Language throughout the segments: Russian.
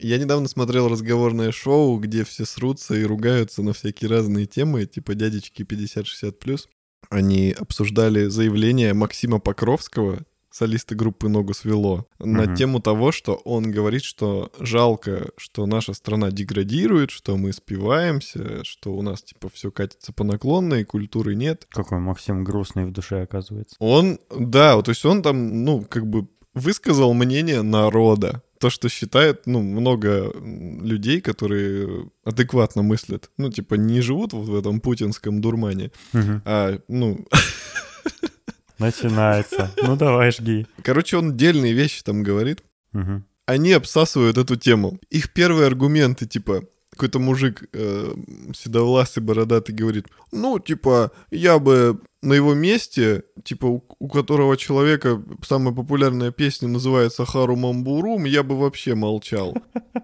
Я недавно смотрел разговорное шоу, где все срутся и ругаются на всякие разные темы, типа дядечки 50-60+. Они обсуждали заявление Максима Покровского, солиста группы «Ногу свело», на тему того, что он говорит, что жалко, что наша страна деградирует, что мы спиваемся, что у нас, типа, все катится по наклонной, культуры нет. Какой Максим грустный в душе оказывается. Он, да, то есть он там, ну, как бы высказал мнение народа. То, что считает, ну, много людей, которые адекватно мыслят. Ну, типа, не живут вот в этом путинском дурмане, Мгм. а, ну... Начинается. Ну давай, жги. Короче, он дельные вещи там говорит. Мгм. Они обсасывают эту тему. Их первые аргументы, типа, какой-то мужик э, седовласый, бородатый говорит, ну, типа, я бы на его месте, типа, у, у которого человека самая популярная песня называется «Хару Мамбурум», я бы вообще молчал.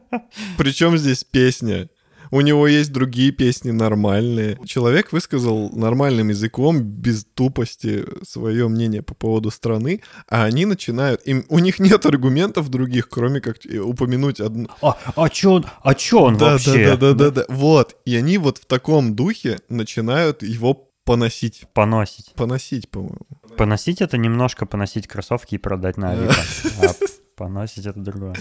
Причем здесь песня? У него есть другие песни нормальные. Человек высказал нормальным языком, без тупости, свое мнение по поводу страны, а они начинают... Им, у них нет аргументов других, кроме как упомянуть одну... А, а чё он, а чё он Да, вообще? да, да, да, да, да. Вот. И они вот в таком духе начинают его поносить. Поносить. Поносить, по-моему. Поносить это немножко поносить кроссовки и продать на Авито. Поносить это другое.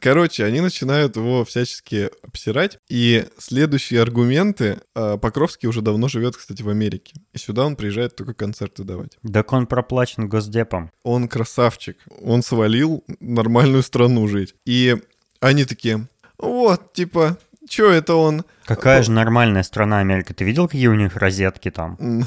Короче, они начинают его всячески обсирать. И следующие аргументы... а, Покровский уже давно живет, кстати, в Америке. И сюда он приезжает только концерты давать. Так он проплачен госдепом. Он красавчик. Он свалил нормальную страну жить. И они такие... Вот, типа, чё это он? Какая же нормальная страна Америка. Ты видел, какие у них розетки там?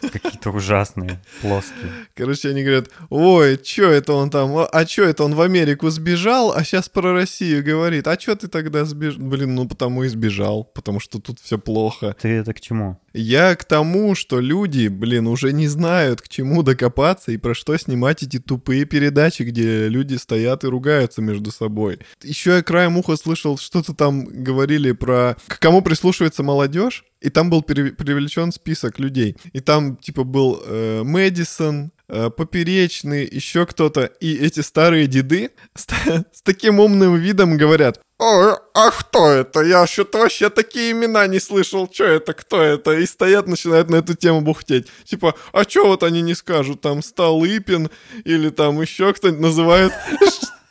Какие-то ужасные, плоские. Короче, они говорят, ой, чё это он там, а- а чё это он в Америку сбежал, а сейчас про Россию говорит, а чё ты тогда сбежал? Блин, ну потому и сбежал, потому что тут все плохо. Ты это к чему? Я к тому, что люди, блин, уже не знают, к чему докопаться и про что снимать эти тупые передачи, где люди стоят и ругаются между собой. Еще я краем уха слышал, что-то там говорили про кому прислушивается молодежь, и там был привлечен список людей. И там, типа, был э, Мэдисон, э, Поперечный, еще кто-то. И эти старые деды с, с таким умным видом говорят, Ой, а кто это? Я что-то вообще такие имена не слышал. Что это? Кто это? И стоят, начинают на эту тему бухтеть. Типа, а что вот они не скажут? Там Столыпин или там еще кто-нибудь называют.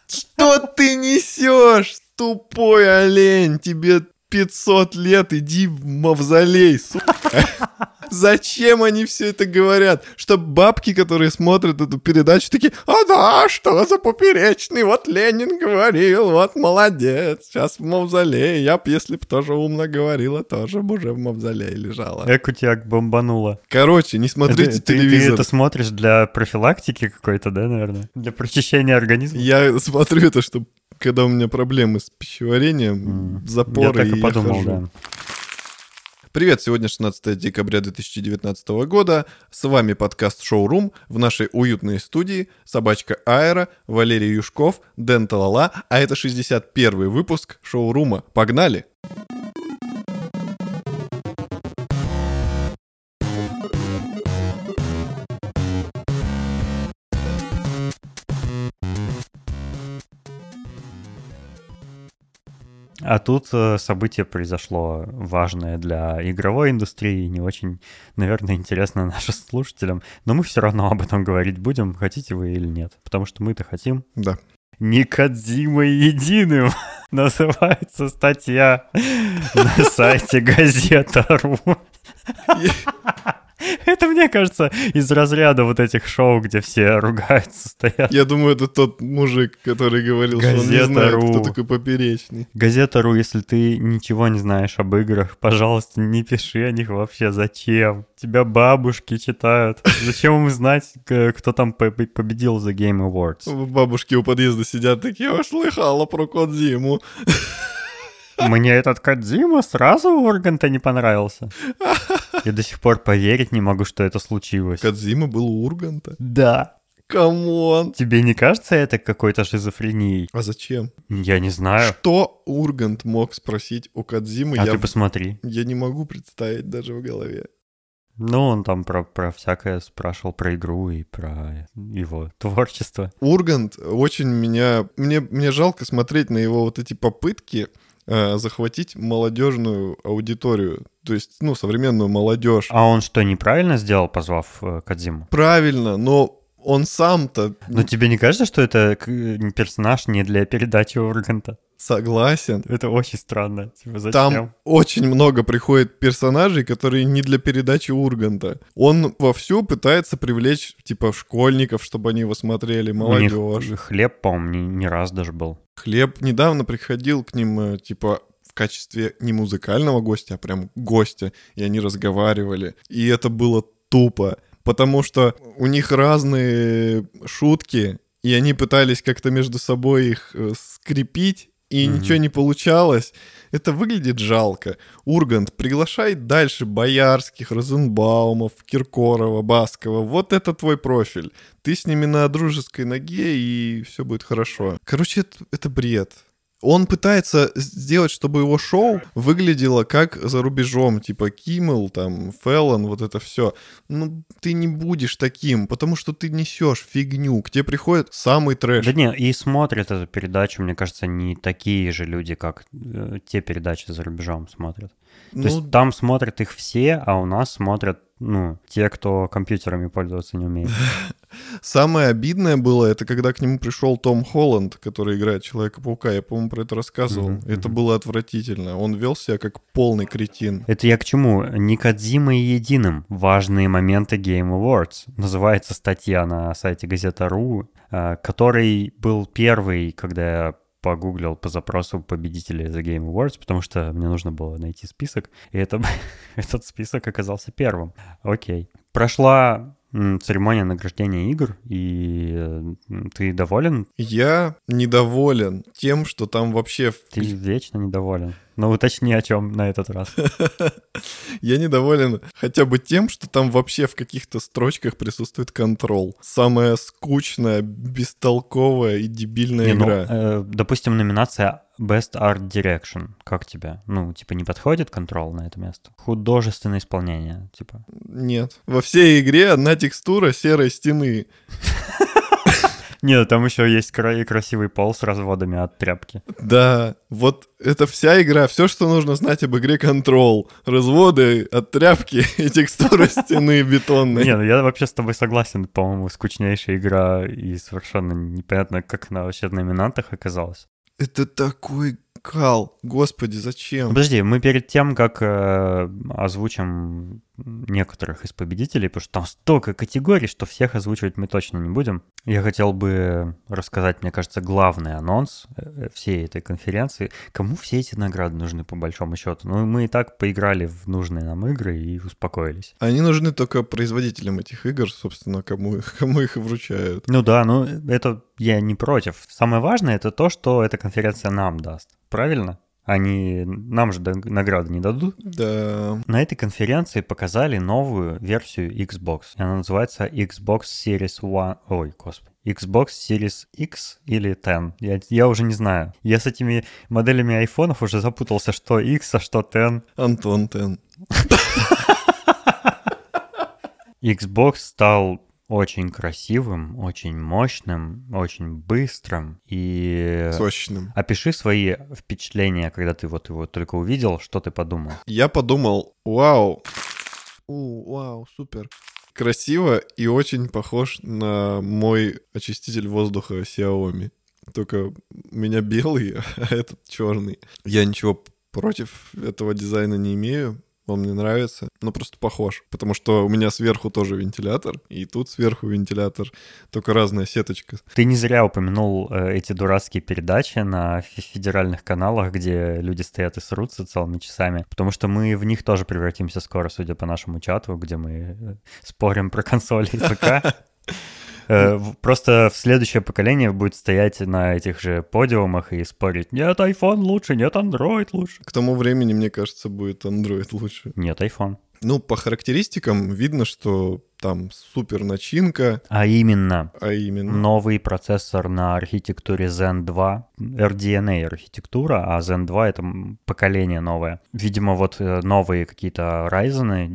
Что ты несешь, тупой олень? Тебе 500 лет, иди в мавзолей, сука. Зачем они все это говорят? Чтоб бабки, которые смотрят эту передачу, такие, а да, что за поперечный, вот Ленин говорил, вот молодец, сейчас в мавзолее. Я б, если б тоже умно говорила, тоже бы уже в мавзолее лежала. Эк у тебя бомбануло. Короче, не смотрите Ты- ты- телевизор. Ты это смотришь для профилактики какой-то, да, наверное? Для прочищения организма? Я смотрю это, чтобы когда у меня проблемы с пищеварением, М, запоры, Я так и я подумал, хожу. да. Привет, сегодня 16 декабря 2019 года. С вами подкаст «Шоурум» в нашей уютной студии собачка Аэра, Валерий Юшков, Дэн Талала, а это 61 выпуск «Шоурума». Погнали! А тут э, событие произошло важное для игровой индустрии, не очень, наверное, интересно нашим слушателям. Но мы все равно об этом говорить будем, хотите вы или нет. Потому что мы-то хотим. Да. Никодзимой единым называется статья на сайте газета.ру. Это, мне кажется, из разряда вот этих шоу, где все ругаются, стоят. Я думаю, это тот мужик, который говорил, что он не знает, Газета.ру. кто такой поперечный. Газета.ру, если ты ничего не знаешь об играх, пожалуйста, не пиши о них вообще. Зачем? Тебя бабушки читают. Зачем им знать, кто там по- победил за Game Awards? Бабушки у подъезда сидят такие, слыхала про Кодзиму. Мне этот Кодзима сразу у Урганта не понравился. Я до сих пор поверить не могу, что это случилось. Кодзима был у Урганта. Да. Come on. Тебе не кажется это какой-то шизофренией? А зачем? Я не знаю. Что Ургант мог спросить у Кадзимы? А я, ты посмотри. я не могу представить даже в голове. Ну, он там про, про всякое спрашивал, про игру и про его творчество. Ургант очень меня... Мне, мне жалко смотреть на его вот эти попытки захватить молодежную аудиторию. То есть, ну, современную молодежь. А он что, неправильно сделал, позвав э, Кадзиму? Правильно, но он сам-то... Но тебе не кажется, что это к- персонаж не для передачи Урганта? Согласен. Это очень странно. Типа, зачем? Там очень много приходит персонажей, которые не для передачи Урганта. Он вовсю пытается привлечь, типа, школьников, чтобы они его смотрели, У молодежь. них хлеб, по-моему, не, не раз даже был. Хлеб недавно приходил к ним, э, типа, в качестве не музыкального гостя, а прям гостя, и они разговаривали. И это было тупо, потому что у них разные шутки, и они пытались как-то между собой их э, скрепить, и Мгм. ничего не получалось. Это выглядит жалко. Ургант, приглашай дальше Боярских, Розенбаумов, Киркорова, Баскова. Вот это твой профиль. Ты с ними на дружеской ноге, и все будет хорошо. Короче, это, это бред. Он пытается сделать, чтобы его шоу выглядело как за рубежом, типа Киммел, там, Феллон, вот это все. Ну, ты не будешь таким, потому что ты несешь фигню. К тебе приходит самый трэш. Да не, и смотрят эту передачу, мне кажется, не такие же люди, как э, те передачи за рубежом смотрят. То Ну, есть там смотрят их все, а у нас смотрят, ну, те, кто компьютерами пользоваться не умеет. Самое обидное было, это когда к нему пришел Том Холланд, который играет Человека-паука. Я, по-моему, про это рассказывал. Мгм, это было отвратительно. Он вел себя как полный кретин. Это я к чему? Никодзима и единым. Важные моменты Game Awards. Называется статья на сайте Газета.ру, э, который был первый, когда я погуглил по запросу победителей The Game Awards, потому что мне нужно было найти список, и это, этот список оказался первым. Окей. Прошла церемония награждения игр, и ты доволен? Я недоволен тем, что там вообще... Ты вечно недоволен. Но уточни, о чем на этот раз. Я недоволен хотя бы тем, что там вообще в каких-то строчках присутствует контрол. Самая скучная, бестолковая и дебильная Не, ну, игра. э, допустим, номинация Best Art Direction. Как тебе? Ну, типа, не подходит контрол на это место? Художественное исполнение, типа. Нет. Во всей игре одна текстура серой стены. Нет, там еще есть кра- красивый пол с разводами от тряпки. Да, вот это вся игра, все, что нужно знать об игре Control. Разводы от тряпки и текстура стены бетонной. Не, ну я вообще с тобой согласен. По-моему, скучнейшая игра и совершенно непонятно, как она вообще в номинантах оказалась. Это такой кал. Господи, зачем? Подожди, мы перед тем, как э, озвучим некоторых из победителей, потому что там столько категорий, что всех озвучивать мы точно не будем. Я хотел бы рассказать, мне кажется, главный анонс э, всей этой конференции. Кому все эти награды нужны по большому счету? Ну, мы и так поиграли в нужные нам игры и успокоились. Они нужны только производителям этих игр, собственно, кому кому их и вручают. Ну да, ну это я не против. Самое важное это то, что эта конференция нам даст. Правильно? Они нам же награды не дадут. Да. На этой конференции показали новую версию Xbox. Она называется Xbox Series One. Ой, господи. Xbox Series X или 10. Я, я уже не знаю. Я с этими моделями айфонов уже запутался, что X, а что 10. Антон Тен. Xbox стал очень красивым, очень мощным, очень быстрым. И Сочным. опиши свои впечатления, когда ты вот его только увидел, что ты подумал. Я подумал, вау. У, вау, супер. Красиво и очень похож на мой очиститель воздуха Xiaomi. Только у меня белый, а этот черный. Я ничего против этого дизайна не имею. Он мне нравится, но просто похож. Потому что у меня сверху тоже вентилятор, и тут сверху вентилятор, только разная сеточка. Ты не зря упомянул э, эти дурацкие передачи на фе- федеральных каналах, где люди стоят и срутся целыми часами, потому что мы в них тоже превратимся скоро, судя по нашему чату, где мы э, спорим про консоли и ПК. Э, Просто в следующее поколение будет стоять на этих же подиумах и спорить, нет, iPhone лучше, нет, Android лучше. К тому времени, мне кажется, будет Android лучше. Нет, iPhone. Ну, по характеристикам видно, что там супер начинка. А именно, а именно. новый процессор на архитектуре Zen 2, RDNA архитектура, а Zen 2 это поколение новое. Видимо, вот э, новые какие-то Ryzen,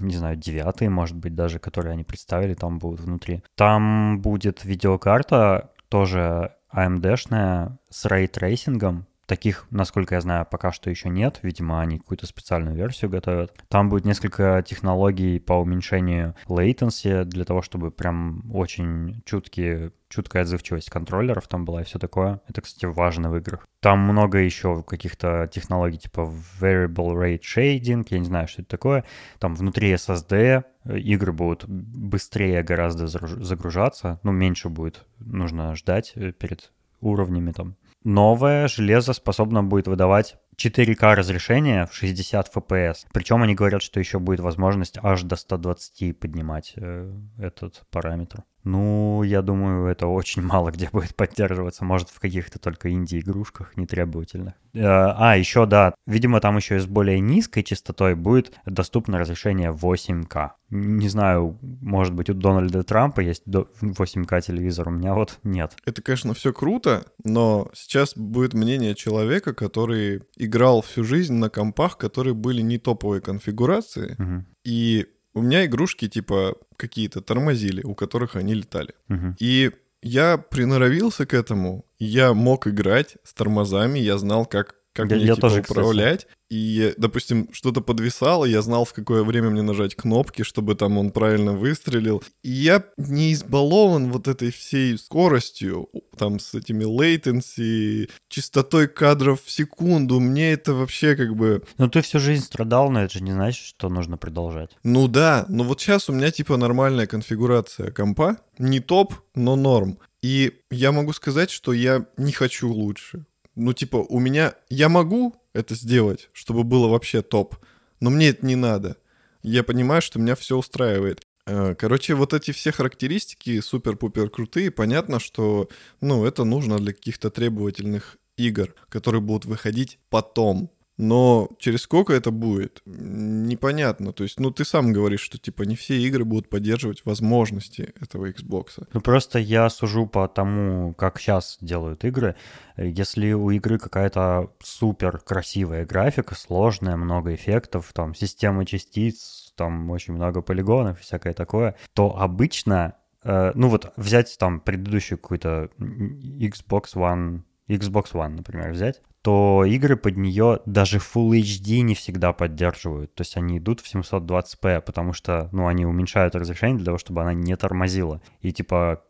не знаю, девятые, может быть, даже, которые они представили, там будут внутри. Там будет видеокарта тоже AMD-шная с ray tracing 'ом, Таких, насколько я знаю, пока что еще нет. Видимо, они какую-то специальную версию готовят. Там будет несколько технологий по уменьшению latency для того, чтобы прям очень чуткие чуткая отзывчивость контроллеров там была и все такое. Это, кстати, важно в играх. Там много еще каких-то технологий типа Variable Rate Shading, я не знаю, что это такое. Там внутри SSD э, игры будут быстрее гораздо загружаться, ну, меньше будет нужно ждать э, перед уровнями там новое железо способно будет выдавать 4К разрешение в 60 FPS. Причем они говорят, что еще будет возможность аж до 120 поднимать э, этот параметр. Ну, я думаю, это очень мало где будет поддерживаться. Может, в каких-то только инди-игрушках нетребовательных. Э, а, еще, да, видимо, там еще и с более низкой частотой будет доступно разрешение 8К. Не знаю, может быть, у Дональда Трампа есть 8К телевизор, у меня вот нет. Это, конечно, все круто, но сейчас будет мнение человека, который играл всю жизнь на компах, которые были не топовой конфигурации, угу. и у меня игрушки типа какие-то тормозили, у которых они летали. Угу. И я приноровился к этому, я мог играть с тормозами, я знал, как как я, мне я типа тоже, управлять. Кстати. И, допустим, что-то подвисало, я знал, в какое время мне нажать кнопки, чтобы там он правильно выстрелил. И я не избалован вот этой всей скоростью, там с этими latency, частотой кадров в секунду. Мне это вообще как бы... Но ты всю жизнь страдал, но это же не значит, что нужно продолжать. Ну да, но вот сейчас у меня типа нормальная конфигурация компа. Не топ, но норм. И я могу сказать, что я не хочу лучше ну, типа, у меня... Я могу это сделать, чтобы было вообще топ, но мне это не надо. Я понимаю, что меня все устраивает. Э, короче, вот эти все характеристики супер-пупер крутые. Понятно, что, ну, это нужно для каких-то требовательных игр, которые будут выходить потом. Но через сколько это будет, непонятно. То есть, ну, ты сам говоришь, что, типа, не все игры будут поддерживать возможности этого Xbox. Ну, просто я сужу по тому, как сейчас делают игры. Если у игры какая-то супер красивая графика, сложная, много эффектов, там, система частиц, там, очень много полигонов и всякое такое, то обычно, э, ну, вот взять там предыдущую какую-то Xbox One Xbox One, например, взять, то игры под нее даже Full HD не всегда поддерживают. То есть они идут в 720p, потому что, ну, они уменьшают разрешение для того, чтобы она не тормозила. И, типа,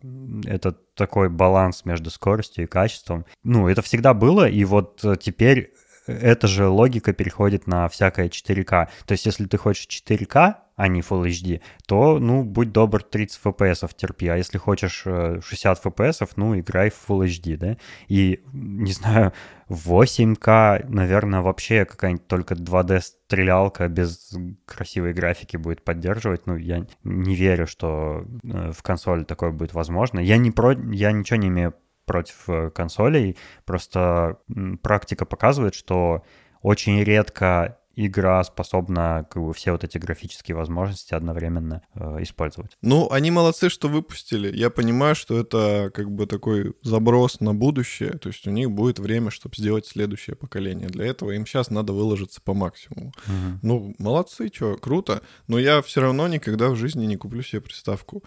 это такой баланс между скоростью и качеством. Ну, это всегда было, и вот теперь эта же логика переходит на всякое 4К. То есть, если ты хочешь 4К, а не Full HD, то, ну, будь добр, 30 FPS терпи. А если хочешь 60 э, FPS, ну, играй в Full HD, да? И, не знаю, 8К, наверное, вообще какая-нибудь только 2D-стрелялка без красивой графики будет поддерживать. Ну, я не верю, что э, в консоли такое будет возможно. Я, не про... я ничего не имею против э, консолей, просто практика показывает, что очень редко игра способна как бы все вот эти графические возможности одновременно э, использовать. Ну, они молодцы, что выпустили. Я понимаю, что это как бы такой заброс на будущее, то есть у них будет время, чтобы сделать следующее поколение. Для этого им сейчас надо выложиться по максимуму. Угу. Ну, молодцы, что, круто. Но я все равно никогда в жизни не куплю себе приставку.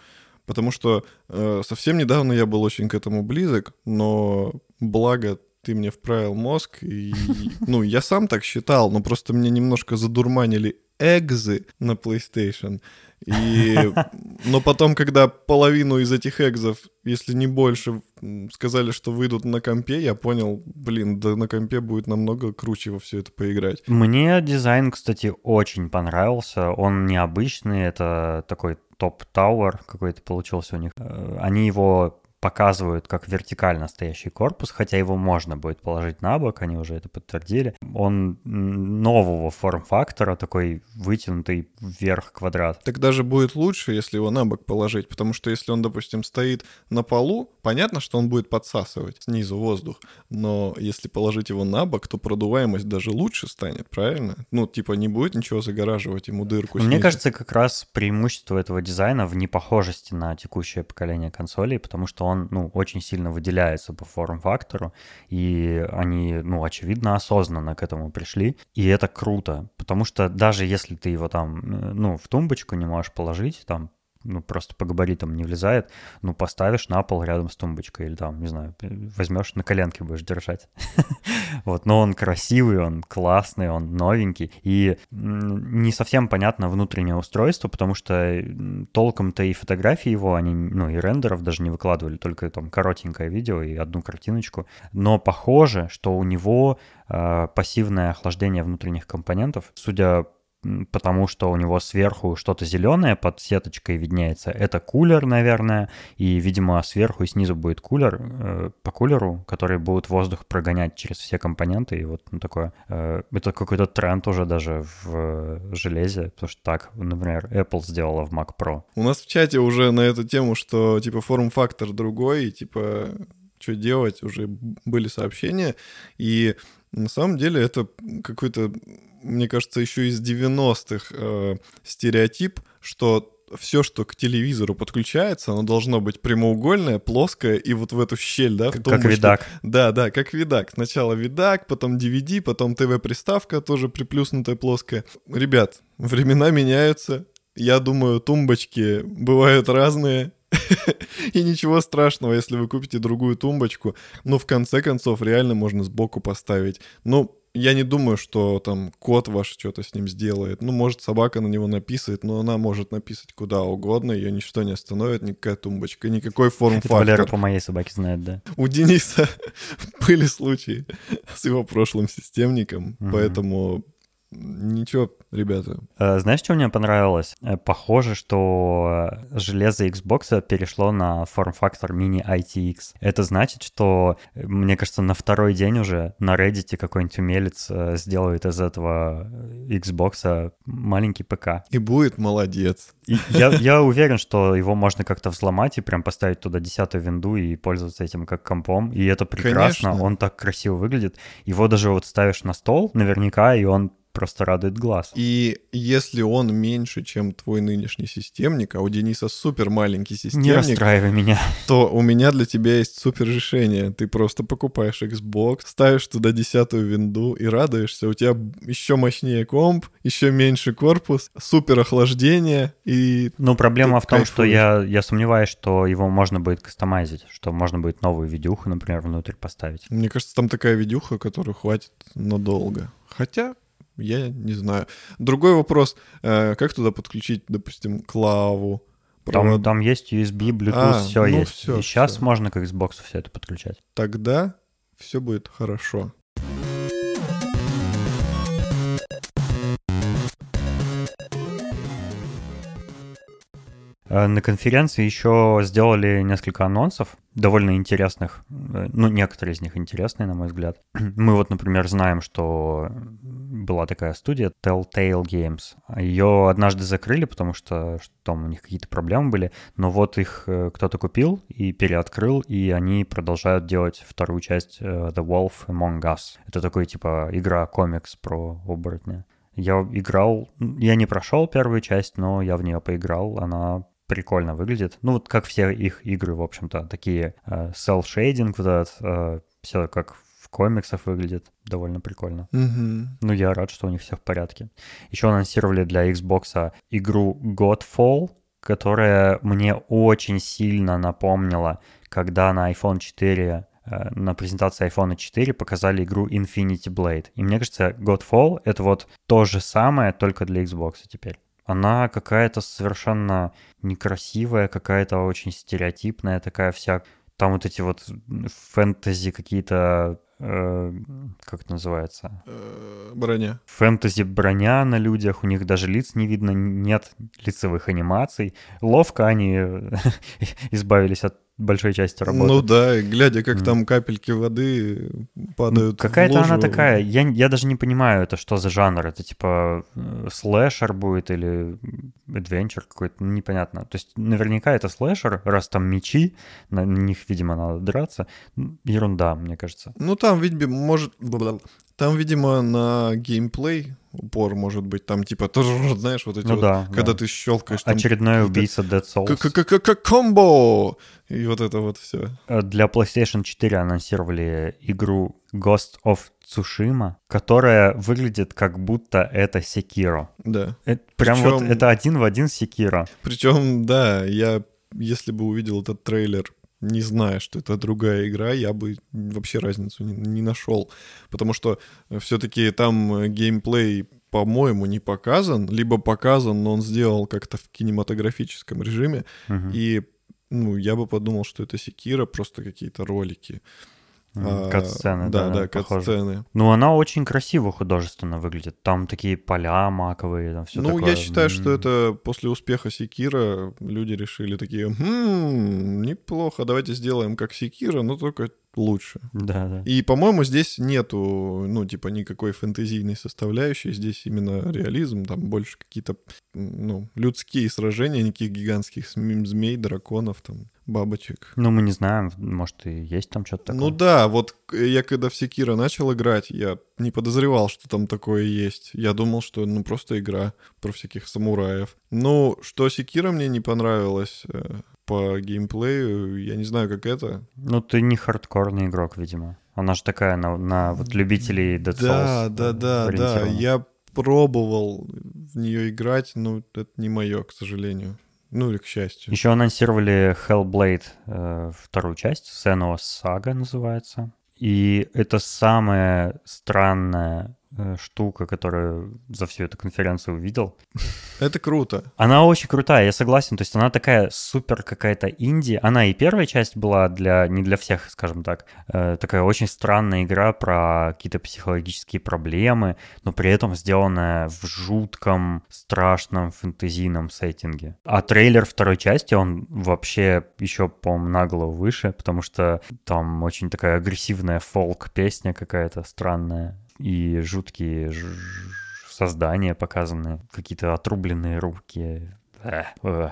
Потому что э, совсем недавно я был очень к этому близок, но благо ты мне вправил мозг, и, ну, я сам так считал, но просто мне немножко задурманили экзы на PlayStation. И... Но потом, когда половину из этих экзов, если не больше, сказали, что выйдут на компе, я понял, блин, да на компе будет намного круче во все это поиграть. Мне дизайн, кстати, очень понравился. Он необычный, это такой топ-тауэр какой-то получился у них. Э, они его показывают как вертикально стоящий корпус, хотя его можно будет положить на бок, они уже это подтвердили. Он нового форм-фактора, такой вытянутый вверх квадрат. Так даже будет лучше, если его на бок положить, потому что если он, допустим, стоит на полу, понятно, что он будет подсасывать снизу воздух, но если положить его на бок, то продуваемость даже лучше станет, правильно? Ну, типа не будет ничего загораживать ему дырку. Мне кажется, как раз преимущество этого дизайна в непохожести на текущее поколение консолей, потому что он, ну, очень сильно выделяется по форм-фактору, и они, ну, очевидно, осознанно к этому пришли, и это круто, потому что даже если ты его там, э, ну, в тумбочку не можешь положить, там, ну, просто по габаритам не влезает, ну, поставишь на пол рядом с тумбочкой или там, не знаю, возьмешь на коленке будешь держать. Вот, но он красивый, он классный, он новенький, и не совсем понятно внутреннее устройство, потому что толком-то и фотографии его, они, ну, и рендеров даже не выкладывали, только там коротенькое видео и одну картиночку, но похоже, что у него э, пассивное охлаждение внутренних компонентов, судя потому что у него сверху что-то зеленое под сеточкой виднеется. Это кулер, наверное, и, видимо, сверху и снизу будет кулер э, по кулеру, который будет воздух прогонять через все компоненты. И вот ну, такое... Э, это какой-то тренд уже даже в э, железе, потому что так, например, Apple сделала в Mac Pro. У нас в чате уже на эту тему, что типа форм-фактор другой, и типа что делать, уже были сообщения, и на самом деле это какой-то мне кажется, еще из 90-х э, стереотип, что все, что к телевизору подключается, оно должно быть прямоугольное, плоское и вот в эту щель, да, в том, как видак. Да, да, как видак. Сначала видак, потом DVD, потом ТВ-приставка тоже приплюснутая плоская. Ребят, времена меняются. Я думаю, тумбочки бывают разные. И ничего страшного, если вы купите другую тумбочку. Но в конце концов реально можно сбоку поставить. Ну, я не думаю, что там кот ваш что-то с ним сделает. Ну, может, собака на него написает, но она может написать куда угодно, ее ничто не остановит, никакая тумбочка, никакой форм-фактор. Валера по моей собаке знает, да. У Дениса были случаи с его прошлым системником, угу. поэтому Ничего, ребята. Э, знаешь, что мне понравилось? Э, похоже, что железо Xbox перешло на форм-фактор Mini ITX. Это значит, что, мне кажется, на второй день уже на Reddit какой-нибудь умелец э, сделает из этого Xbox маленький ПК. И будет молодец. И я, я уверен, что его можно как-то взломать и прям поставить туда десятую винду и пользоваться этим как компом. И это прекрасно, Конечно. он так красиво выглядит. Его даже вот ставишь на стол наверняка, и он просто радует глаз. И если он меньше, чем твой нынешний системник, а у Дениса супер маленький системник... Не расстраивай меня. То у меня для тебя есть супер решение. Ты просто покупаешь Xbox, ставишь туда десятую винду и радуешься. У тебя еще мощнее комп, еще меньше корпус, супер охлаждение и... Ну, проблема в том, кайфуешь. что я, я сомневаюсь, что его можно будет кастомайзить, что можно будет новую видюху, например, внутрь поставить. Мне кажется, там такая видюха, которую хватит надолго. Хотя, я не знаю. Другой вопрос, э, как туда подключить, допустим, клаву? Там, там есть USB, Bluetooth, а, все ну есть. Все, И сейчас все. можно к Xbox все это подключать. Тогда все будет хорошо. На конференции еще сделали несколько анонсов, довольно интересных. Э, ну, некоторые из них интересные, на мой взгляд. Мы вот, например, знаем, что была такая студия Telltale Games. Ее однажды закрыли, потому что, что там у них какие-то проблемы были. Но вот их э, кто-то купил и переоткрыл, и они продолжают делать вторую часть The Wolf Among Us. Это такой, типа, игра-комикс про оборотня. Я играл, я не прошел первую часть, но я в нее поиграл. Она прикольно выглядит. Ну, вот как все их игры, в общем-то, такие э, cell-shading, вот этот, э, все как в комиксах выглядит довольно прикольно. Mm-hmm. Ну, я рад, что у них все в порядке. Еще анонсировали для Xbox игру Godfall, которая мне очень сильно напомнила, когда на iPhone 4 э, на презентации iPhone 4 показали игру Infinity Blade. И мне кажется, Godfall — это вот то же самое, только для Xbox теперь. Она какая-то совершенно некрасивая, какая-то очень стереотипная, такая вся... Там вот эти вот фэнтези какие-то э, как это называется? Э, броня. Фэнтези броня на людях, у них даже лиц не видно, нет лицевых анимаций. Ловко они избавились от большой части работы. Ну да, глядя, как mm. там капельки воды падают. Какая-то она такая. Я, я даже не понимаю, это что за жанр. Это типа э, слэшер будет или адвенчер какой-то, непонятно. То есть наверняка это слэшер, раз там мечи, на них, видимо, надо драться. Ерунда, мне кажется. Ну там, видимо, может... Там, видимо, на геймплей упор может быть. Там типа тоже, знаешь, вот эти ну, вот, да, когда да. ты щелкаешь. Очередной убийца Dead Souls. Как комбо! И вот это вот все. Для PlayStation 4 анонсировали игру Ghost of Tsushima, которая выглядит как будто это Sekiro. Да. Это, прям Причем... вот это один в один Sekiro. Причем, да, я если бы увидел этот трейлер не зная, что это другая игра, я бы вообще разницу не, не нашел. Потому что э, все-таки там э, геймплей, по-моему, не показан, либо показан, но он сделал как-то в кинематографическом режиме. Uh-huh. И ну, я бы подумал, что это Секира, просто какие-то ролики. А, кат-сцены, да, да, да кат-сцены. Ну, она очень красиво художественно выглядит. Там такие поля маковые, там все Ну, такое. я считаю, что это после успеха Секира люди решили такие, хм, неплохо, давайте сделаем как Секира, но только лучше. Да, да. И, по-моему, здесь нету, ну, типа, никакой фэнтезийной составляющей. Здесь именно реализм, там больше какие-то, ну, людские сражения, никаких гигантских змей, драконов, там, бабочек. Ну, мы не знаем, может, и есть там что-то такое. Ну да, вот я когда в Секира начал играть, я не подозревал, что там такое есть. Я думал, что, ну, просто игра про всяких самураев. Ну, что Секира мне не понравилось, э, по геймплею, я не знаю, как это. Ну, ты не хардкорный игрок, видимо. Она же такая на, на вот любителей Dead Souls. Да, да, да, да. Я пробовал в нее играть, но это не мое, к сожалению. Ну или к счастью. Еще анонсировали Hellblade э, вторую часть, Senua's Saga называется. И это самая странная Э, штука, которую за всю эту конференцию увидел. Это круто. Она очень крутая, я согласен. То есть она такая супер какая-то инди. Она и первая часть была для не для всех, скажем так. Э, такая очень странная игра про какие-то психологические проблемы, но при этом сделанная в жутком, страшном фэнтезийном сеттинге. А трейлер второй части, он вообще еще, по-моему, на голову выше, потому что там очень такая агрессивная фолк-песня какая-то странная и жуткие создания показаны, какие-то отрубленные руки. Э, э,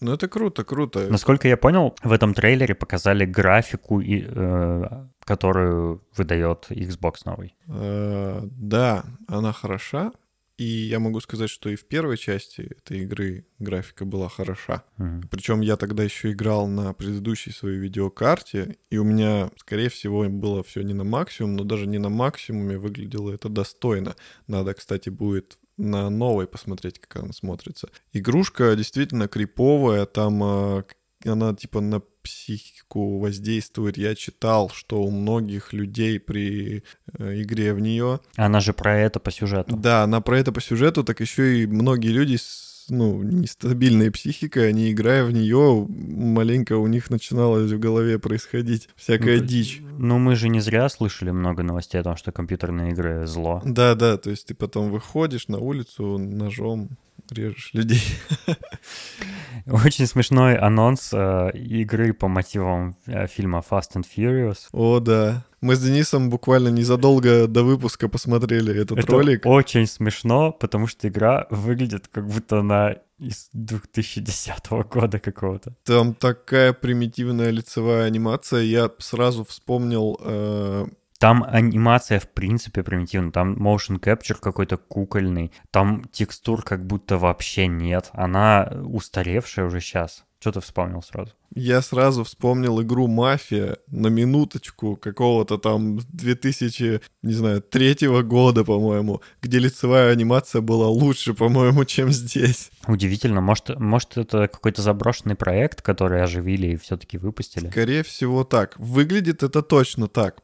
ну это круто, круто. Насколько я понял, в этом трейлере показали графику, и, э, которую выдает Xbox новый. Э, да, она хороша. И я могу сказать, что и в первой части этой игры графика была хороша. Mm-hmm. Причем я тогда еще играл на предыдущей своей видеокарте, и у меня, скорее всего, было все не на максимум, но даже не на максимуме выглядело это достойно. Надо, кстати, будет на новой посмотреть, как она смотрится. Игрушка действительно криповая, там а, она типа на психику воздействует. Я читал, что у многих людей при э, игре в нее... Она же про это по сюжету. Да, она про это по сюжету, так еще и многие люди с ну, нестабильной психикой, они, играя в нее, маленько у них начиналось в голове происходить всякая ну, дичь. Ну, мы же не зря слышали много новостей о том, что компьютерные игры зло. Да, да, то есть ты потом выходишь на улицу ножом режешь людей. Очень смешной анонс э, игры по мотивам э, фильма Fast and Furious. О, да. Мы с Денисом буквально незадолго до выпуска посмотрели этот Это ролик. очень смешно, потому что игра выглядит как будто она из 2010 года какого-то. Там такая примитивная лицевая анимация. Я сразу вспомнил э, там анимация в принципе примитивна, там motion capture какой-то кукольный, там текстур как будто вообще нет, она устаревшая уже сейчас. Что ты вспомнил сразу? Я сразу вспомнил игру «Мафия» на минуточку какого-то там 2000, не знаю, третьего года, по-моему, где лицевая анимация была лучше, по-моему, чем здесь. Удивительно. Может, может это какой-то заброшенный проект, который оживили и все-таки выпустили? Скорее всего так. Выглядит это точно так.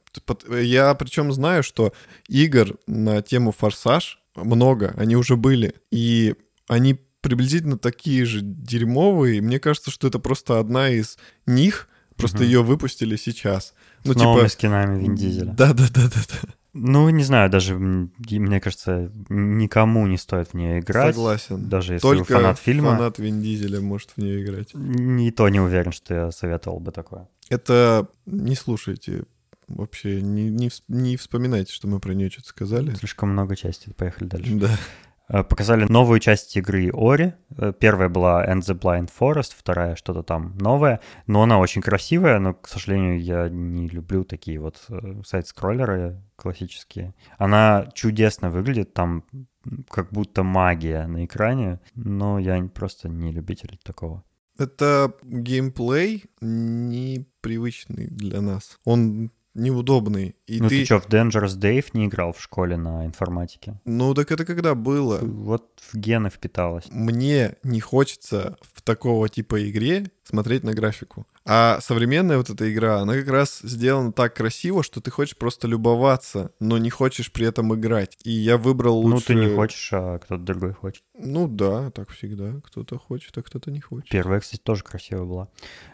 Я причем знаю, что игр на тему «Форсаж» много, они уже были. И они приблизительно такие же дерьмовые. Мне кажется, что это просто одна из них, просто угу. ее выпустили сейчас. Ну, С типа... новыми скинами Вин Дизеля. Да-да-да-да-да. Ну, не знаю, даже, мне кажется, никому не стоит в нее играть. Согласен. Даже если Только фанат фильма. фанат Вин Дизеля может в нее играть. И то не уверен, что я советовал бы такое. Это не слушайте. Вообще не, не, не вспоминайте, что мы про нее что-то сказали. Слишком много частей. Поехали дальше. Да. Э, показали новую часть игры Ори. Э, первая была End the Blind Forest, вторая что-то там новое. Но она очень красивая, но, к сожалению, я не люблю такие вот э, сайт-скроллеры классические. Она чудесно выглядит, там как будто магия на экране, но я просто не любитель такого. Это геймплей непривычный для нас. Он неудобный. И ну ты... ты что, в Dangerous Dave не играл в школе на информатике? Ну так это когда было? Вот в гены впиталось. Мне не хочется в такого типа игре смотреть на графику. А современная вот эта игра, она как раз сделана так красиво, что ты хочешь просто любоваться, но не хочешь при этом играть. И я выбрал лучше... Ну, ты не хочешь, а кто-то другой хочет. Ну да, так всегда. Кто-то хочет, а кто-то не хочет. Первая, кстати, тоже красивая была.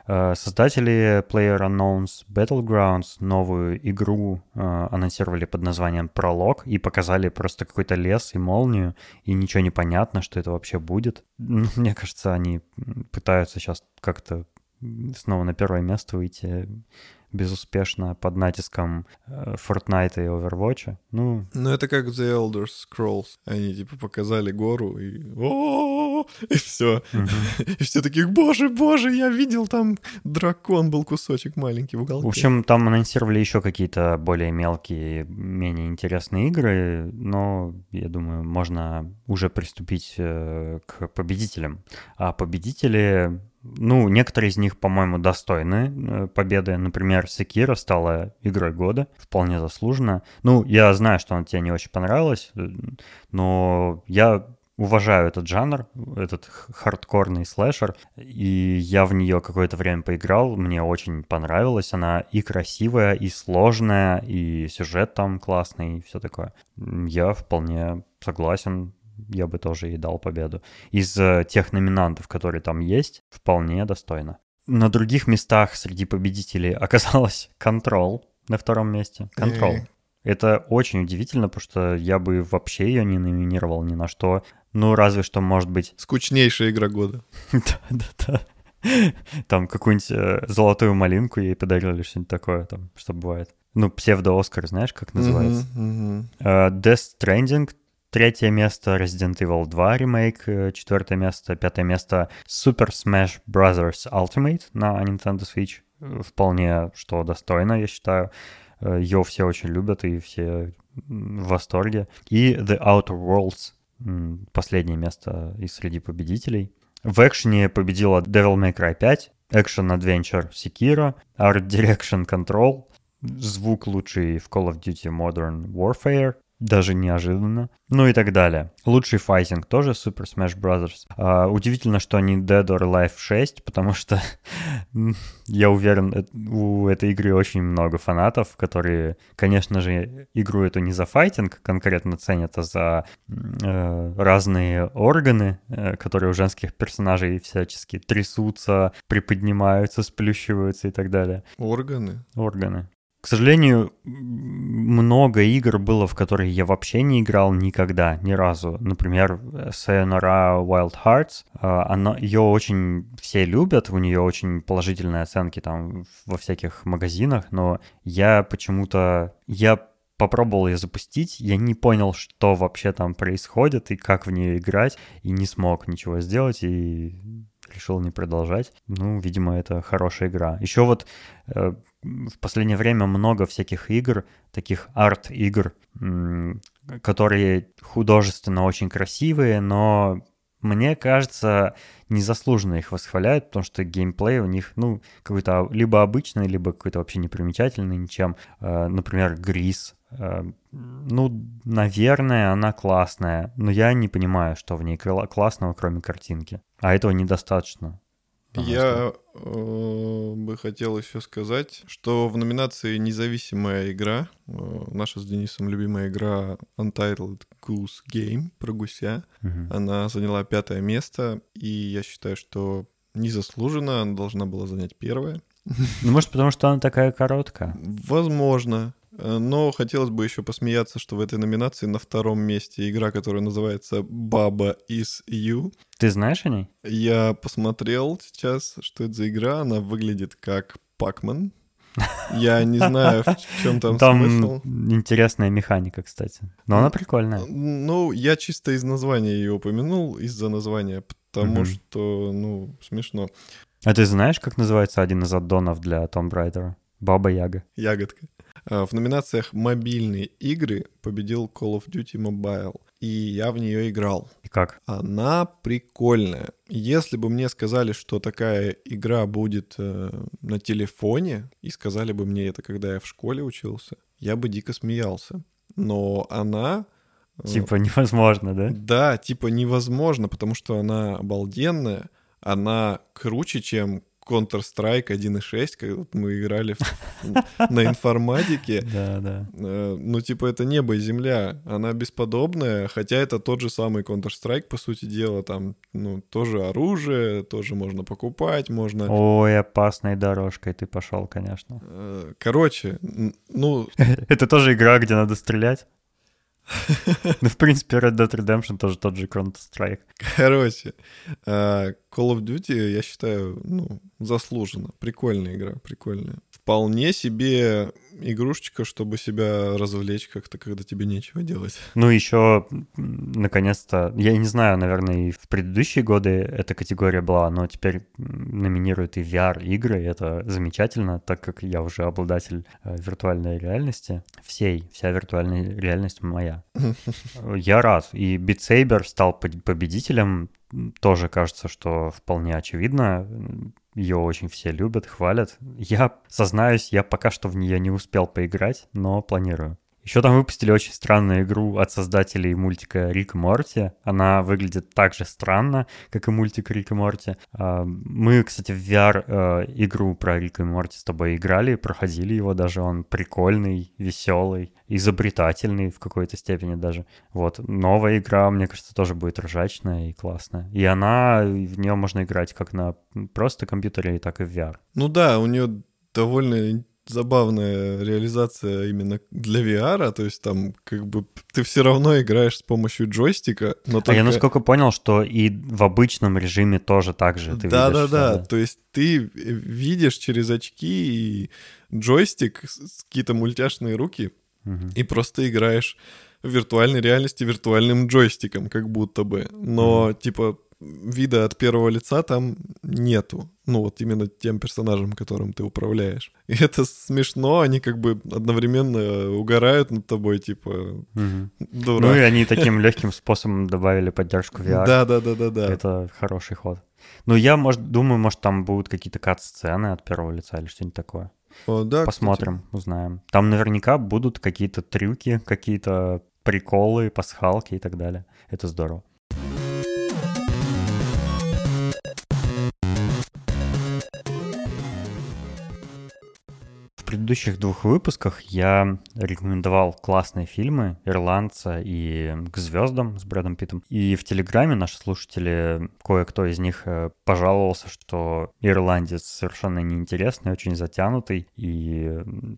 Э, создатели PlayerUnknown's Battlegrounds новую игру э, анонсировали под названием Пролог и показали просто какой-то лес и молнию, и ничего не понятно, что это вообще будет. Мне кажется, они пытаются сейчас как-то снова на первое место выйти безуспешно под натиском э, Fortnite и Overwatch. Ну, ну это как The Elder Scrolls. Они типа показали гору и и все. И все такие, боже, боже, я видел там дракон был кусочек маленький в уголке. В общем, там анонсировали еще какие-то более мелкие, менее интересные игры, но я думаю, можно уже приступить э, к победителям. А победители ну, некоторые из них, по-моему, достойны э, победы. Например, Секира стала игрой года, вполне заслуженно. Ну, я знаю, что она тебе не очень понравилась, э, но я уважаю этот жанр, этот хардкорный слэшер, и я в нее какое-то время поиграл, мне очень понравилась, она и красивая, и сложная, и сюжет там классный, и все такое. Я вполне согласен, я бы тоже ей дал победу. Из э, тех номинантов, которые там есть, вполне достойно. На других местах среди победителей оказалось Control на втором месте. Control. Это очень удивительно, потому что я бы вообще ее не номинировал ни на что. Ну, разве что, может быть... Скучнейшая игра года. Да-да-да. Там какую-нибудь э, золотую малинку ей подарили, что-нибудь такое там, что бывает. Ну, псевдо-Оскар, знаешь, как называется? Uh, Death Stranding Третье место Resident Evil 2 ремейк, э, четвертое место, пятое место Super Smash Bros. Ultimate на Nintendo Switch. Э, вполне что достойно, я считаю. Э, Ее все очень любят и все в восторге. И The Outer Worlds, последнее место из среди победителей. В экшене победила Devil May Cry 5, Action Adventure Sekiro, Art Direction Control, звук лучший в Call of Duty Modern Warfare, даже неожиданно. Ну и так далее. Лучший файтинг тоже Super Smash Bros. А, удивительно, что они Dead or Alive 6, потому что я уверен, у этой игры очень много фанатов, которые, конечно же, игру эту не за файтинг конкретно ценят, а за э, разные органы, э, которые у женских персонажей всячески трясутся, приподнимаются, сплющиваются и так далее. Органы? Органы. К сожалению, много игр было, в которые я вообще не играл никогда, ни разу. Например, Sayonara Wild Hearts. А, она, ее очень все любят, у нее очень положительные оценки там во всяких магазинах, но я почему-то... Я попробовал ее запустить, я не понял, что вообще там происходит и как в нее играть, и не смог ничего сделать, и решил не продолжать. Ну, видимо, это хорошая игра. Еще вот э, в последнее время много всяких игр, таких арт-игр, которые художественно очень красивые, но мне кажется, незаслуженно их восхваляют, потому что геймплей у них, ну, какой-то либо обычный, либо какой-то вообще непримечательный ничем. Э, например, Грис. Э, ну, наверное, она классная, но я не понимаю, что в ней классного, кроме картинки. А этого недостаточно. Я э, бы хотел еще сказать, что в номинации «Независимая игра» э, наша с Денисом любимая игра Untitled Goose Game про гуся, угу. она заняла пятое место, и я считаю, что незаслуженно она должна была занять первое. Ну, может, потому что она такая короткая? Возможно. Э, но хотелось бы еще посмеяться, что в этой номинации на втором месте игра, которая называется «Баба is You». Ты знаешь о ней? Я посмотрел сейчас, что это за игра. Она выглядит как Пакман. Я не знаю, в чем там, Там смысл. интересная механика, кстати. Но она прикольная. Ну, я чисто из названия ее упомянул, из-за названия, потому Мгм. что, ну, смешно. А ты знаешь, как называется один из аддонов для Tomb Raider? Баба Яга. Ягодка. А, В номинациях «Мобильные игры» победил Call of Duty Mobile, и я в нее играл. И как? Она прикольная. Если бы мне сказали, что такая игра будет э, на телефоне, и сказали бы мне это, когда я в школе учился, я бы дико смеялся. Но она... э, Типа невозможно, да? Да, типа невозможно, потому что она обалденная, она круче, чем Counter-Strike 1.6, когда мы играли на информатике. Да, да. Э, Ну, типа, это небо и земля. Она бесподобная, хотя это тот же самый Counter-Strike, по сути дела. Там, ну, тоже оружие, тоже можно покупать, можно... Ой, опасной дорожкой ты пошел, конечно. Э, Короче, ну, Это тоже игра, где надо стрелять? Ну, в принципе, Red Dead Redemption тоже тот же Counter-Strike. короче, э, Call of Duty, я считаю, ну, заслуженно. Прикольная игра, прикольная. Вполне себе игрушечка, чтобы себя развлечь как-то, когда тебе нечего делать. Ну, еще, наконец-то, я не знаю, наверное, и в предыдущие годы эта категория была, но теперь номинируют и VR-игры, и это замечательно, так как я уже обладатель э, виртуальной реальности, всей, вся виртуальная реальность моя. Я рад, и Beat Saber стал по- победителем, тоже кажется, что вполне очевидно, ее очень все любят, хвалят. Я, сознаюсь, я пока что в нее не успел поиграть, но планирую. Еще там выпустили очень странную игру от создателей мультика Рик и Морти. Она выглядит так же странно, как и мультик Рик и Морти. А, Мы, кстати, в VR э, игру про Рика и Морти с тобой играли, проходили его даже. Он прикольный, веселый, изобретательный в какой-то степени даже. Вот. Новая игра, мне кажется, тоже будет ржачная и классная. И она, в нее можно играть как на просто компьютере, так и в VR. Ну да, у нее довольно забавная реализация именно для VR, то есть там как бы ты все равно играешь с помощью джойстика, но А только... я насколько понял, что и в обычном режиме тоже так же ты да, видишь, да, э, да. То есть ты видишь через очки и джойстик, какие-то мультяшные руки, Мгм. и просто играешь в виртуальной реальности виртуальным джойстиком, как будто бы. Но, типа, вида от первого лица там нету. Ну, вот именно тем персонажем, которым ты управляешь. И это смешно, они как бы одновременно угорают над тобой, типа, Мгм. дурак. Ну и они таким легким способом добавили поддержку VR. Да, да, да, да, да. Это хороший ход. Ну, я, может, думаю, может, там будут какие-то кат-сцены от первого лица или что-нибудь такое. О, да, кстати. Посмотрим, узнаем. Там наверняка будут какие-то трюки, какие-то приколы, пасхалки и так далее. Это здорово. Предыдущих двух выпусках я рекомендовал классные фильмы «Ирландца» и «К звездам» с Брэдом Питтом. И в Телеграме наши слушатели, кое-кто из них э, пожаловался, что «Ирландец» совершенно неинтересный, очень затянутый, и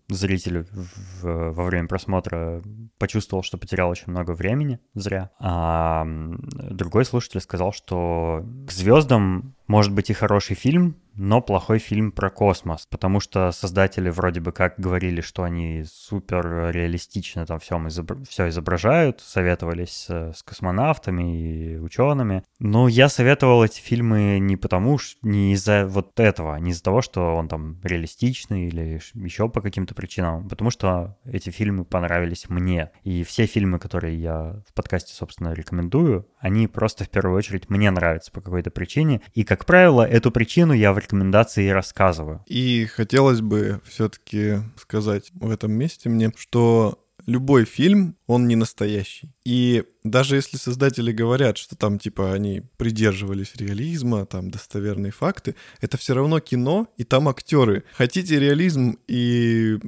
зритель в- во время просмотра почувствовал, что потерял очень много времени зря. А другой слушатель сказал, что «К звездам» может быть и хороший фильм, но плохой фильм про космос, потому что создатели вроде бы как говорили, что они супер реалистично там всем все изображают, советовались с, с космонавтами и учеными. Но я советовал эти фильмы не потому, ш- не из-за вот этого, не из-за того, что он там реалистичный или еще по каким-то причинам, а потому что эти фильмы понравились мне. И все фильмы, которые я в подкасте, собственно, рекомендую, они просто в первую очередь мне нравятся по какой-то причине. И, как правило, эту причину я в рекомендации и рассказываю. И хотелось бы все-таки сказать в этом месте мне, что любой фильм, он не настоящий. И даже если создатели говорят, что там типа они придерживались реализма, там достоверные факты, это все равно кино, и там актеры. Хотите реализм и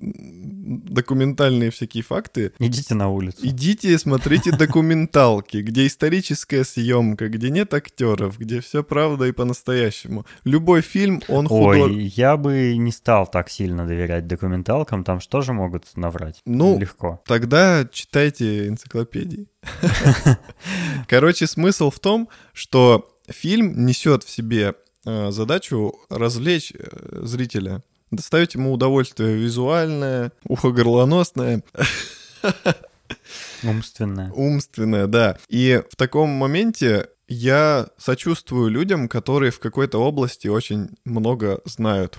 документальные всякие факты? Идите на улицу. Идите смотрите документалки, где историческая съемка, где нет актеров, где все правда и по-настоящему. Любой фильм, он худож... Ой, я бы не стал так сильно доверять документалкам, там что же могут наврать? Ну, Легко. Тогда читайте энциклопедии. Короче, смысл в том, что фильм несет в себе э, задачу развлечь э, зрителя, доставить ему удовольствие визуальное, ухо-горлоносное. Умственное. Умственное, да. И в таком моменте я сочувствую людям, которые в какой-то области очень много знают.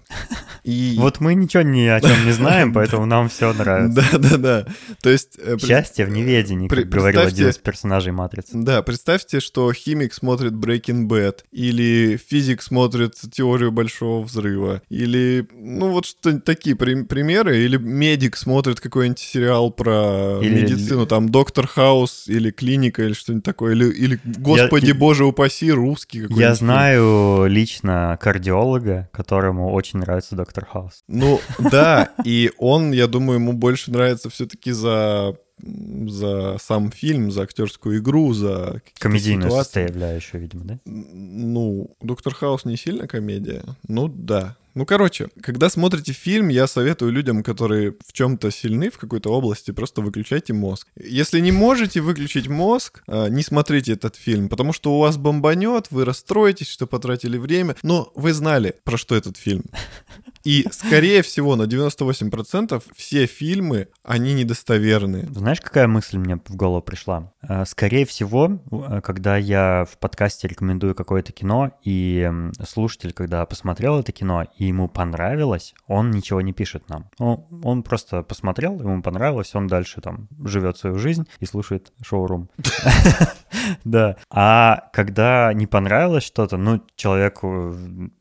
И... Вот мы ничего ни о чем не знаем, поэтому нам все нравится. Да-да-да. То есть... Э, Счастье в неведении, как говорил один из персонажей «Матрицы». Да, представьте, что химик смотрит Breaking Bad, или физик смотрит «Теорию большого взрыва», или, ну, вот что такие примеры, или медик смотрит какой-нибудь сериал про медицину, там, «Доктор Хаус», или «Клиника», или что-нибудь такое, или, или «Господи. Боже упаси, русский какой-нибудь. Я знаю лично кардиолога, которому очень нравится «Доктор Доктор Хаус. Ну, да, и он, я думаю, ему больше нравится все-таки за за сам фильм, за актерскую игру, за комедийную составляющую, видимо, да? Ну, Доктор Хаус не сильно комедия. Ну да, ну, короче, когда смотрите фильм, я советую людям, которые в чем-то сильны в какой-то области, просто выключайте мозг. Если не можете выключить мозг, а, не смотрите этот фильм, потому что у вас бомбанет, вы расстроитесь, что потратили время, но вы знали, про что этот фильм. И, скорее всего, на 98% все фильмы, они недостоверны. Знаешь, какая мысль мне в голову пришла? Э, скорее всего, э, когда я в подкасте рекомендую какое-то кино, и слушатель, когда посмотрел это кино, и ему понравилось, он ничего не пишет нам. Он, просто посмотрел, ему понравилось, он дальше там живет свою жизнь и слушает шоурум. Да. А когда не понравилось что-то, ну, человек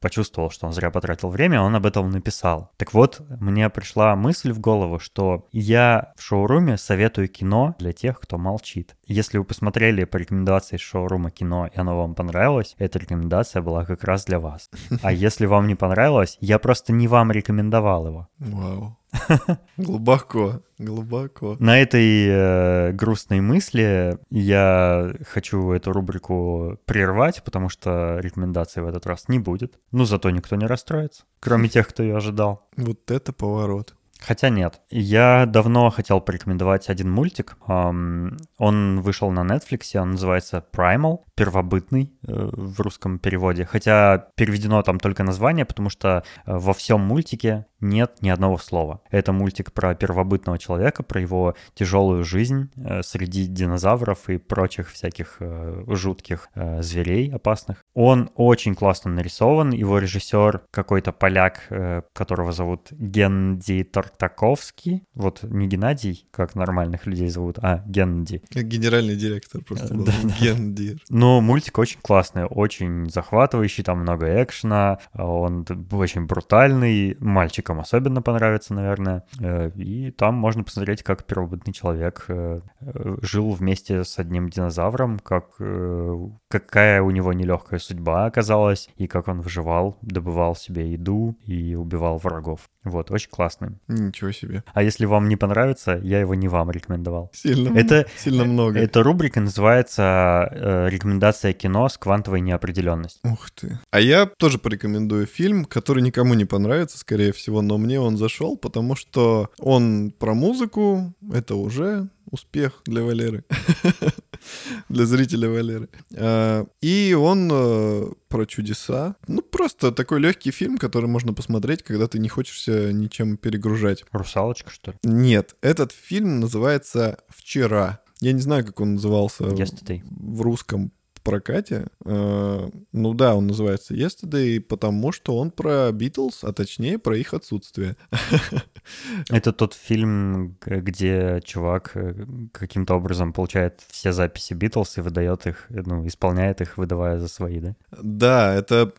почувствовал, что он зря потратил время, он об этом написал. Так вот, мне пришла мысль в голову, что я в шоуруме советую кино для тех, кто молчит. Если вы посмотрели по рекомендации шоурума кино, и оно вам понравилось, эта рекомендация была как раз для вас. А если вам не понравилось, я просто не вам рекомендовал его. Вау. Глубоко, глубоко. На этой э, грустной мысли я хочу эту рубрику прервать, потому что рекомендаций в этот раз не будет. Ну, зато никто не расстроится, кроме тех, кто ее ожидал. Вот это поворот. Хотя нет. Я давно хотел порекомендовать один мультик. Он вышел на Netflix, он называется Primal, первобытный э, в русском переводе. Хотя переведено там только название, потому что э, во всем мультике нет ни одного слова. Это мультик про первобытного человека, про его тяжелую жизнь э, среди динозавров и прочих всяких жутких зверей опасных. Он очень классно нарисован. Его режиссер какой-то поляк, которого зовут Генди Торт Таковский, вот не Геннадий, как нормальных людей зовут, а Генди. Генеральный директор просто был. Да, Генди. Но мультик очень классный, очень захватывающий, там много экшена, он очень брутальный, мальчикам особенно понравится, наверное. Э, и там можно посмотреть, как первобытный человек э, жил вместе с одним динозавром, как, э, какая у него нелегкая судьба оказалась, и как он выживал, добывал себе еду и убивал врагов. Вот, очень классный. Ничего себе. А если вам не понравится, я его не вам рекомендовал. Сильно, это, сильно много. Эта рубрика называется э, «Рекомендация кино с квантовой неопределенностью». Ух ты. А я тоже порекомендую фильм, который никому не понравится, скорее всего, но мне он зашел, потому что он про музыку, это уже успех для Валеры. для зрителя Валеры. А, и он э, про чудеса. Ну, просто такой легкий фильм, который можно посмотреть, когда ты не хочешься ничем перегружать. Русалочка, что ли? Нет, этот фильм называется «Вчера». Я не знаю, как он назывался Yesterday. в русском прокате. Э, ну да, он называется Yesterday, потому что он про Битлз, а точнее про их отсутствие. Это тот фильм, где чувак э, каким-то образом получает все записи Битлз и выдает их, ну, исполняет их, выдавая за свои, да? Да, это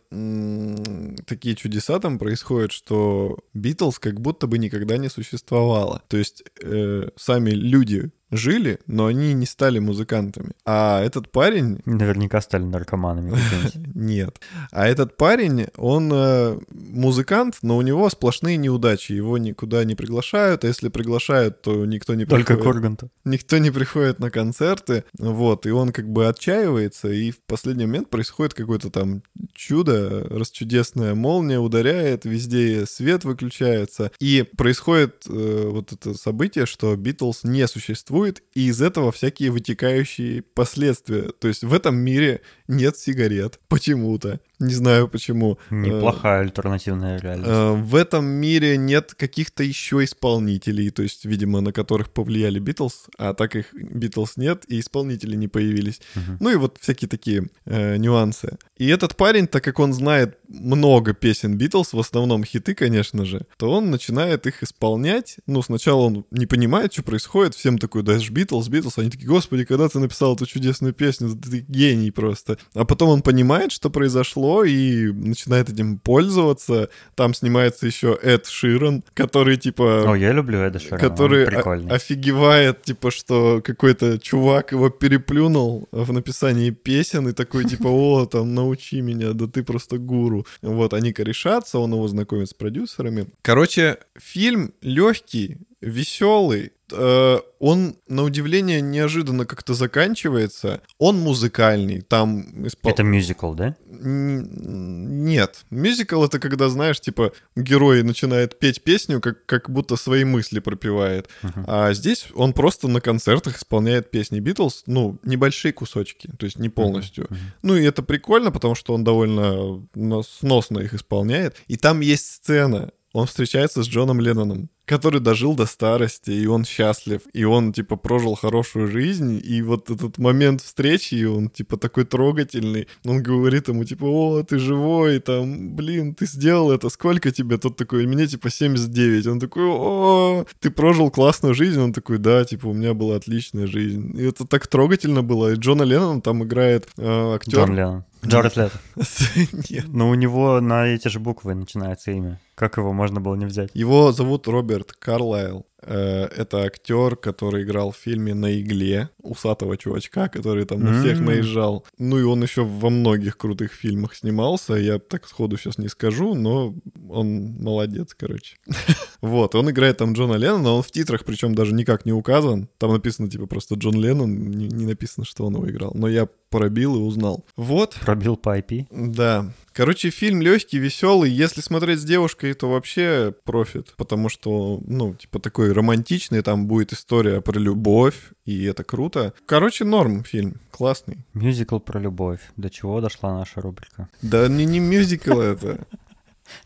такие чудеса там происходят, что Битлз как будто бы никогда не существовало. То есть э, сами люди жили, но они не стали музыкантами. А этот парень... Наверняка стали наркоманами. Нет. А этот парень, он э, музыкант, но у него сплошные неудачи. Его никуда не приглашают, а если приглашают, то никто не приходит. Только Курганту. Никто не приходит на концерты. Вот, и он как бы отчаивается, и в последний момент происходит какое-то там чудо, расчудесная молния ударяет, везде свет выключается, и происходит э, вот это событие, что Битлз не существует существует, и из этого всякие вытекающие последствия. То есть в этом мире нет сигарет почему-то. Не знаю почему. Неплохая альтернативная реальность. Э, в этом мире нет каких-то еще исполнителей, то есть, видимо, на которых повлияли Битлз, а так их Битлз нет, и исполнители не появились. Угу. Ну и вот всякие такие э, нюансы. И этот парень, так как он знает много песен Битлз, в основном хиты, конечно же, то он начинает их исполнять. Ну, сначала он не понимает, что происходит, всем такой, да Битлз, Битлз. Они такие, господи, когда ты написал эту чудесную песню, ты гений просто. А потом он понимает, что произошло, пошло и начинает этим пользоваться. Там снимается еще Эд Ширан, который типа... О, я люблю Эда Ширана, Который офигевает, типа, что какой-то чувак его переплюнул в написании песен и такой типа, о, там, научи меня, да ты просто гуру. Вот, они корешатся, он его знакомит с продюсерами. Короче, фильм легкий, веселый, Э, он, на удивление, неожиданно как-то заканчивается. Он музыкальный, там... Испол... Это мюзикл, да? Нет. Мюзикл — это когда, знаешь, типа, герой начинает петь песню, как, как будто свои мысли пропевает. Uh-huh. А здесь он просто на концертах исполняет песни Битлз, ну, небольшие кусочки, то есть не полностью. Uh-huh. Uh-huh. Ну, и это прикольно, потому что он довольно сносно их исполняет. И там есть сцена, он встречается с Джоном Ленноном который дожил до старости, и он счастлив, и он, типа, прожил хорошую жизнь, и вот этот момент встречи, он, типа, такой трогательный, он говорит ему, типа, о, ты живой, там, блин, ты сделал это, сколько тебе? Тот такой, мне, типа, 79, он такой, о, ты прожил классную жизнь, он такой, да, типа, у меня была отличная жизнь, и это так трогательно было, и Джона Леннон там играет э, актер. Джон Леннон. Джаред Лето. Нет. Но у него на эти же буквы начинается имя. Как его можно было не взять? Его зовут Роберт Карлайл. Э, это актер, который играл в фильме «На игле» усатого чувачка, который там на всех наезжал. Ну и он еще во многих крутых фильмах снимался. Я так сходу сейчас не скажу, но он молодец, короче. Вот, он играет там Джона Леннона, он в титрах причем даже никак не указан. Там написано типа просто Джон Леннон, не, не написано, что он его играл. Но я пробил и узнал. Вот. Пробил по IP? Да. Короче, фильм легкий, веселый. Если смотреть с девушкой, то вообще профит. Потому что, ну, типа такой романтичный, там будет история про любовь, и это круто. Короче, норм фильм, классный. Мюзикл про любовь. До чего дошла наша рубрика? Да не, не мюзикл это.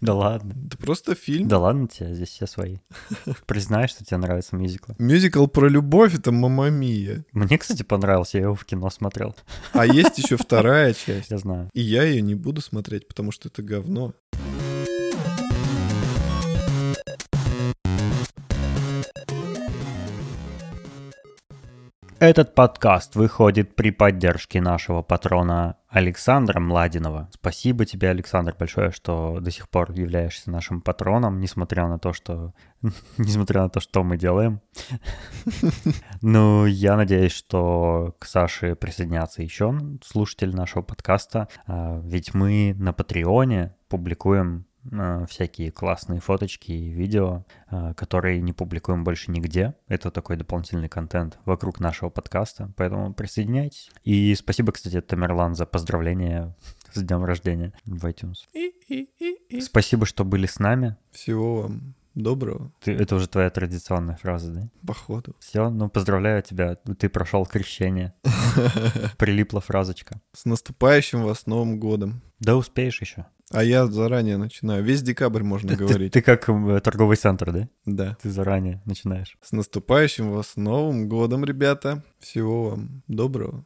Да ладно. Это просто фильм. Да ладно тебе, здесь все свои. Признай, что тебе нравятся мюзиклы. Мюзикл про любовь — это «Мамма Мия». Мне, кстати, понравился, я его в кино смотрел. А есть еще вторая часть. Я знаю. И я ее не буду смотреть, потому что это говно. Этот подкаст выходит при поддержке нашего патрона Александра Младинова. Спасибо тебе, Александр, большое, что до сих пор являешься нашим патроном, несмотря на то, что... несмотря на то, что мы делаем. Ну, я надеюсь, что к Саше присоединятся еще слушатели нашего подкаста, а, ведь мы на Патреоне публикуем всякие классные фоточки и видео, э, которые не публикуем больше нигде. Это такой дополнительный контент вокруг нашего подкаста, поэтому присоединяйтесь. И спасибо, кстати, Тамерлан за поздравление с днем рождения в iTunes. Спасибо, что были с нами. Всего вам доброго. Ты, это уже твоя традиционная фраза, да? Походу. Все, ну поздравляю тебя, ты прошел крещение. Прилипла фразочка. С наступающим вас Новым годом. Да успеешь еще. А я заранее начинаю. Весь декабрь можно говорить. Ты, ты как э, торговый центр, да? Да. Ты заранее начинаешь. С наступающим вас Новым годом, ребята. Всего вам доброго.